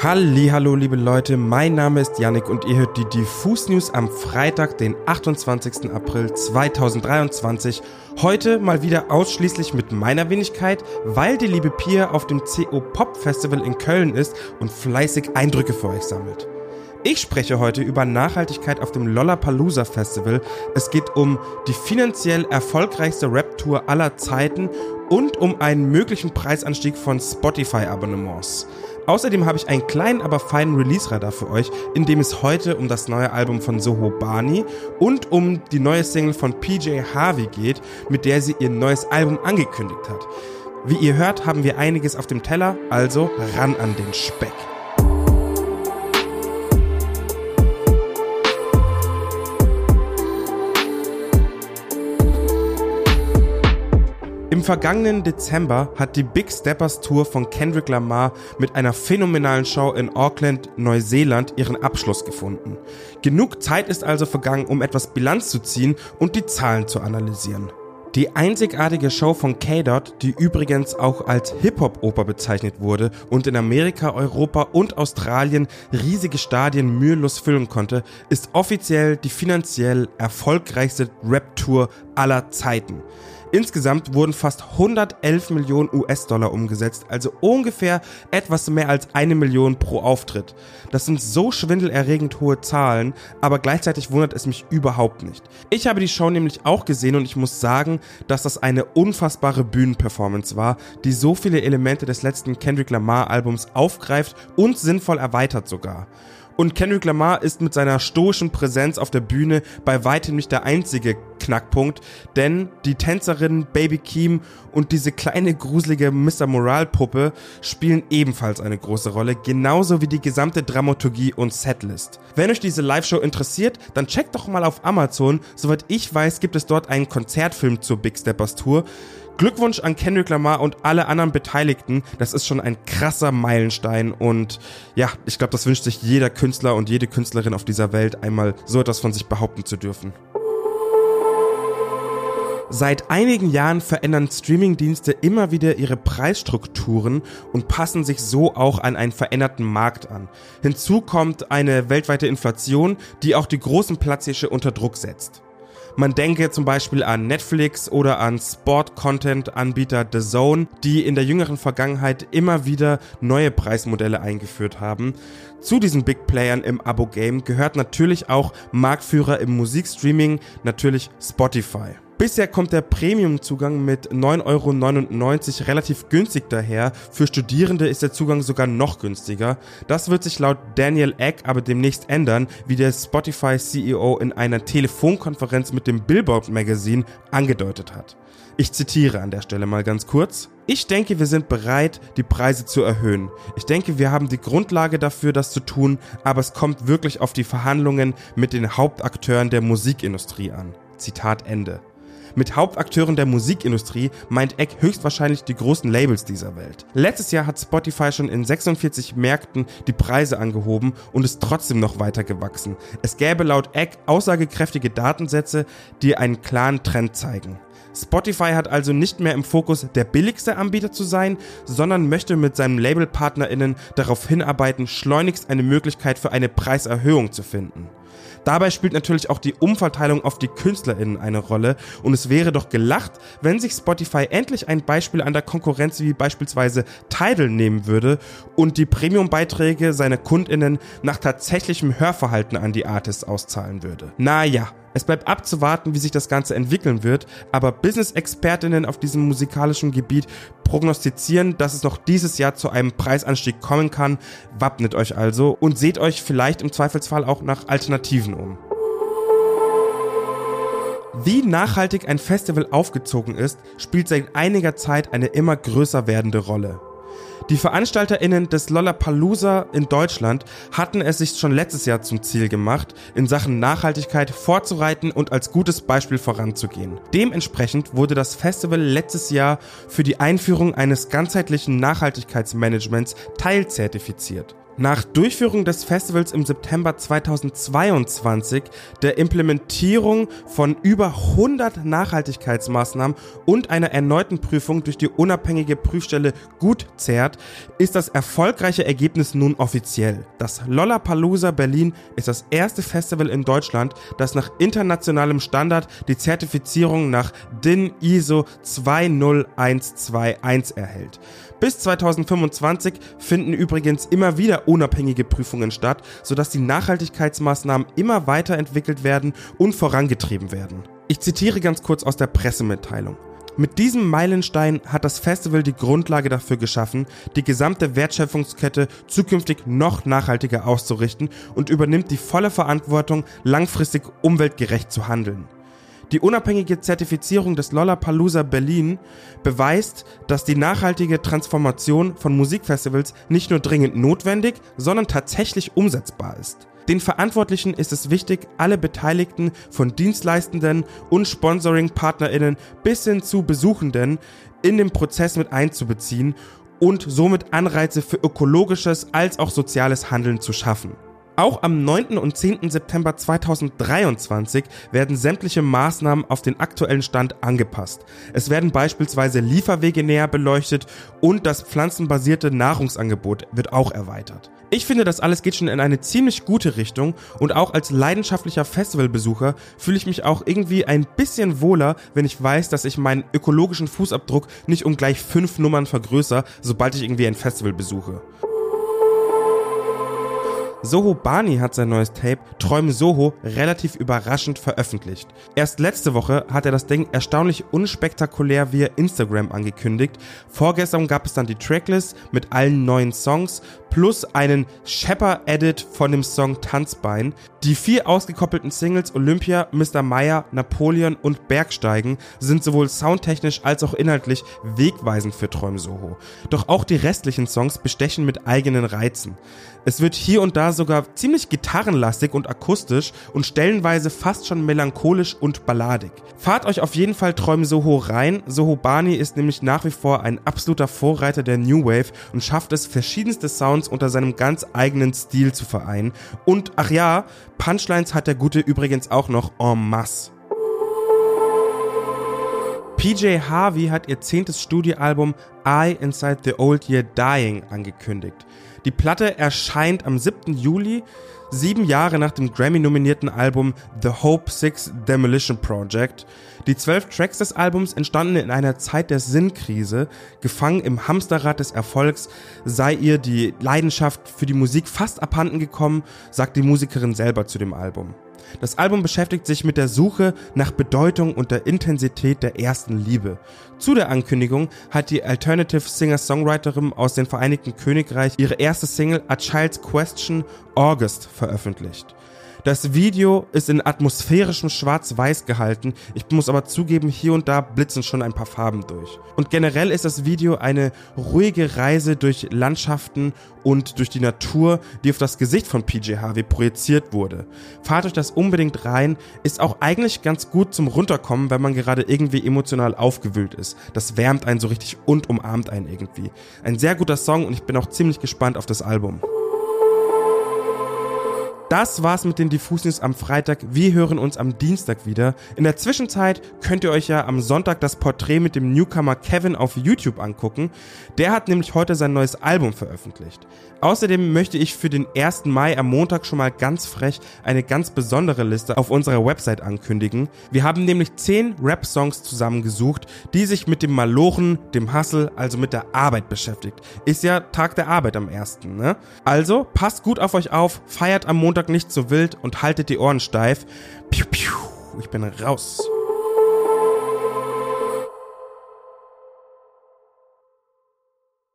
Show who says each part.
Speaker 1: Hallo, liebe Leute, mein Name ist Yannick und ihr hört die Diffus News am Freitag, den 28. April 2023. Heute mal wieder ausschließlich mit meiner Wenigkeit, weil die liebe Pia auf dem CO Pop Festival in Köln ist und fleißig Eindrücke für euch sammelt. Ich spreche heute über Nachhaltigkeit auf dem Lollapalooza Festival. Es geht um die finanziell erfolgreichste Rap-Tour aller Zeiten und um einen möglichen Preisanstieg von Spotify-Abonnements. Außerdem habe ich einen kleinen, aber feinen Release-Radar für euch, in dem es heute um das neue Album von Soho Bani und um die neue Single von PJ Harvey geht, mit der sie ihr neues Album angekündigt hat. Wie ihr hört, haben wir einiges auf dem Teller, also ran an den Speck. Im vergangenen Dezember hat die Big Steppers Tour von Kendrick Lamar mit einer phänomenalen Show in Auckland, Neuseeland ihren Abschluss gefunden. Genug Zeit ist also vergangen, um etwas Bilanz zu ziehen und die Zahlen zu analysieren. Die einzigartige Show von K-Dot, die übrigens auch als Hip-Hop-Oper bezeichnet wurde und in Amerika, Europa und Australien riesige Stadien mühelos füllen konnte, ist offiziell die finanziell erfolgreichste Rap-Tour aller Zeiten. Insgesamt wurden fast 111 Millionen US-Dollar umgesetzt, also ungefähr etwas mehr als eine Million pro Auftritt. Das sind so schwindelerregend hohe Zahlen, aber gleichzeitig wundert es mich überhaupt nicht. Ich habe die Show nämlich auch gesehen und ich muss sagen, dass das eine unfassbare Bühnenperformance war, die so viele Elemente des letzten Kendrick Lamar Albums aufgreift und sinnvoll erweitert sogar. Und Kendrick Lamar ist mit seiner stoischen Präsenz auf der Bühne bei weitem nicht der einzige Knackpunkt, denn die Tänzerin Baby Keem und diese kleine gruselige Mr. Moral Puppe spielen ebenfalls eine große Rolle, genauso wie die gesamte Dramaturgie und Setlist. Wenn euch diese Live-Show interessiert, dann checkt doch mal auf Amazon. Soweit ich weiß, gibt es dort einen Konzertfilm zur Big Steppers Tour. Glückwunsch an Kendrick Lamar und alle anderen Beteiligten. Das ist schon ein krasser Meilenstein und ja, ich glaube, das wünscht sich jeder Künstler und jede Künstlerin auf dieser Welt einmal so etwas von sich behaupten zu dürfen. Seit einigen Jahren verändern Streamingdienste immer wieder ihre Preisstrukturen und passen sich so auch an einen veränderten Markt an. Hinzu kommt eine weltweite Inflation, die auch die großen Platzhirsche unter Druck setzt. Man denke zum Beispiel an Netflix oder an Sport-Content-Anbieter The Zone, die in der jüngeren Vergangenheit immer wieder neue Preismodelle eingeführt haben. Zu diesen Big Playern im Abo-Game gehört natürlich auch Marktführer im Musikstreaming, natürlich Spotify. Bisher kommt der Premium-Zugang mit 9,99 Euro relativ günstig daher. Für Studierende ist der Zugang sogar noch günstiger. Das wird sich laut Daniel Eck aber demnächst ändern, wie der Spotify-CEO in einer Telefonkonferenz mit dem Billboard Magazine angedeutet hat. Ich zitiere an der Stelle mal ganz kurz. Ich denke, wir sind bereit, die Preise zu erhöhen. Ich denke, wir haben die Grundlage dafür, das zu tun, aber es kommt wirklich auf die Verhandlungen mit den Hauptakteuren der Musikindustrie an. Zitat Ende. Mit Hauptakteuren der Musikindustrie meint Eck höchstwahrscheinlich die großen Labels dieser Welt. Letztes Jahr hat Spotify schon in 46 Märkten die Preise angehoben und ist trotzdem noch weiter gewachsen. Es gäbe laut Eck aussagekräftige Datensätze, die einen klaren Trend zeigen. Spotify hat also nicht mehr im Fokus, der billigste Anbieter zu sein, sondern möchte mit seinen Labelpartnerinnen darauf hinarbeiten, schleunigst eine Möglichkeit für eine Preiserhöhung zu finden. Dabei spielt natürlich auch die Umverteilung auf die KünstlerInnen eine Rolle und es wäre doch gelacht, wenn sich Spotify endlich ein Beispiel an der Konkurrenz wie beispielsweise Tidal nehmen würde und die Premium-Beiträge seiner KundInnen nach tatsächlichem Hörverhalten an die Artists auszahlen würde. Naja, es bleibt abzuwarten, wie sich das Ganze entwickeln wird, aber Business-Expertinnen auf diesem musikalischen Gebiet prognostizieren, dass es noch dieses Jahr zu einem Preisanstieg kommen kann. Wappnet euch also und seht euch vielleicht im Zweifelsfall auch nach Alternativen um. Wie nachhaltig ein Festival aufgezogen ist, spielt seit einiger Zeit eine immer größer werdende Rolle. Die VeranstalterInnen des Lollapalooza in Deutschland hatten es sich schon letztes Jahr zum Ziel gemacht, in Sachen Nachhaltigkeit vorzureiten und als gutes Beispiel voranzugehen. Dementsprechend wurde das Festival letztes Jahr für die Einführung eines ganzheitlichen Nachhaltigkeitsmanagements teilzertifiziert. Nach Durchführung des Festivals im September 2022, der Implementierung von über 100 Nachhaltigkeitsmaßnahmen und einer erneuten Prüfung durch die unabhängige Prüfstelle Gutzert, ist das erfolgreiche Ergebnis nun offiziell. Das Lollapalooza Berlin ist das erste Festival in Deutschland, das nach internationalem Standard die Zertifizierung nach DIN ISO 20121 erhält. Bis 2025 finden übrigens immer wieder unabhängige Prüfungen statt, sodass die Nachhaltigkeitsmaßnahmen immer weiterentwickelt werden und vorangetrieben werden. Ich zitiere ganz kurz aus der Pressemitteilung. Mit diesem Meilenstein hat das Festival die Grundlage dafür geschaffen, die gesamte Wertschöpfungskette zukünftig noch nachhaltiger auszurichten und übernimmt die volle Verantwortung, langfristig umweltgerecht zu handeln. Die unabhängige Zertifizierung des Lollapalooza Berlin beweist, dass die nachhaltige Transformation von Musikfestivals nicht nur dringend notwendig, sondern tatsächlich umsetzbar ist. Den Verantwortlichen ist es wichtig, alle Beteiligten von Dienstleistenden und Sponsoring-PartnerInnen bis hin zu Besuchenden in den Prozess mit einzubeziehen und somit Anreize für ökologisches als auch soziales Handeln zu schaffen. Auch am 9. und 10. September 2023 werden sämtliche Maßnahmen auf den aktuellen Stand angepasst. Es werden beispielsweise Lieferwege näher beleuchtet und das pflanzenbasierte Nahrungsangebot wird auch erweitert. Ich finde, das alles geht schon in eine ziemlich gute Richtung und auch als leidenschaftlicher Festivalbesucher fühle ich mich auch irgendwie ein bisschen wohler, wenn ich weiß, dass ich meinen ökologischen Fußabdruck nicht um gleich fünf Nummern vergrößere, sobald ich irgendwie ein Festival besuche. Soho Bani hat sein neues Tape Träume Soho relativ überraschend veröffentlicht. Erst letzte Woche hat er das Ding erstaunlich unspektakulär via Instagram angekündigt. Vorgestern gab es dann die Tracklist mit allen neuen Songs plus einen Shepper-Edit von dem Song Tanzbein. Die vier ausgekoppelten Singles Olympia, Mr. Meyer, Napoleon und Bergsteigen sind sowohl soundtechnisch als auch inhaltlich wegweisend für Träum Soho. Doch auch die restlichen Songs bestechen mit eigenen Reizen. Es wird hier und da sogar ziemlich gitarrenlastig und akustisch und stellenweise fast schon melancholisch und balladig. Fahrt euch auf jeden Fall Träum Soho rein. Soho Bani ist nämlich nach wie vor ein absoluter Vorreiter der New Wave und schafft es, verschiedenste Sounds unter seinem ganz eigenen Stil zu vereinen. Und ach ja, Punchlines hat der Gute übrigens auch noch en masse. PJ Harvey hat ihr zehntes Studioalbum I Inside the Old Year Dying angekündigt. Die Platte erscheint am 7. Juli, sieben Jahre nach dem Grammy-nominierten Album The Hope Six Demolition Project. Die zwölf Tracks des Albums entstanden in einer Zeit der Sinnkrise. Gefangen im Hamsterrad des Erfolgs sei ihr die Leidenschaft für die Musik fast abhanden gekommen, sagt die Musikerin selber zu dem Album. Das Album beschäftigt sich mit der Suche nach Bedeutung und der Intensität der ersten Liebe. Zu der Ankündigung hat die Alternative Singer-Songwriterin aus dem Vereinigten Königreich ihre erste Single A Child's Question August veröffentlicht. Das Video ist in atmosphärischem Schwarz-Weiß gehalten. Ich muss aber zugeben, hier und da blitzen schon ein paar Farben durch. Und generell ist das Video eine ruhige Reise durch Landschaften und durch die Natur, die auf das Gesicht von PJ Harvey projiziert wurde. Fahrt euch das unbedingt rein. Ist auch eigentlich ganz gut zum Runterkommen, wenn man gerade irgendwie emotional aufgewühlt ist. Das wärmt einen so richtig und umarmt einen irgendwie. Ein sehr guter Song und ich bin auch ziemlich gespannt auf das Album. Das war's mit den Diffus News am Freitag. Wir hören uns am Dienstag wieder. In der Zwischenzeit könnt ihr euch ja am Sonntag das Porträt mit dem Newcomer Kevin auf YouTube angucken. Der hat nämlich heute sein neues Album veröffentlicht. Außerdem möchte ich für den 1. Mai am Montag schon mal ganz frech eine ganz besondere Liste auf unserer Website ankündigen. Wir haben nämlich 10 Rap-Songs zusammengesucht, die sich mit dem Malochen, dem Hustle, also mit der Arbeit beschäftigt. Ist ja Tag der Arbeit am 1. Ne? Also passt gut auf euch auf, feiert am Montag nicht so wild und haltet die Ohren steif. Piu, piu, ich bin raus.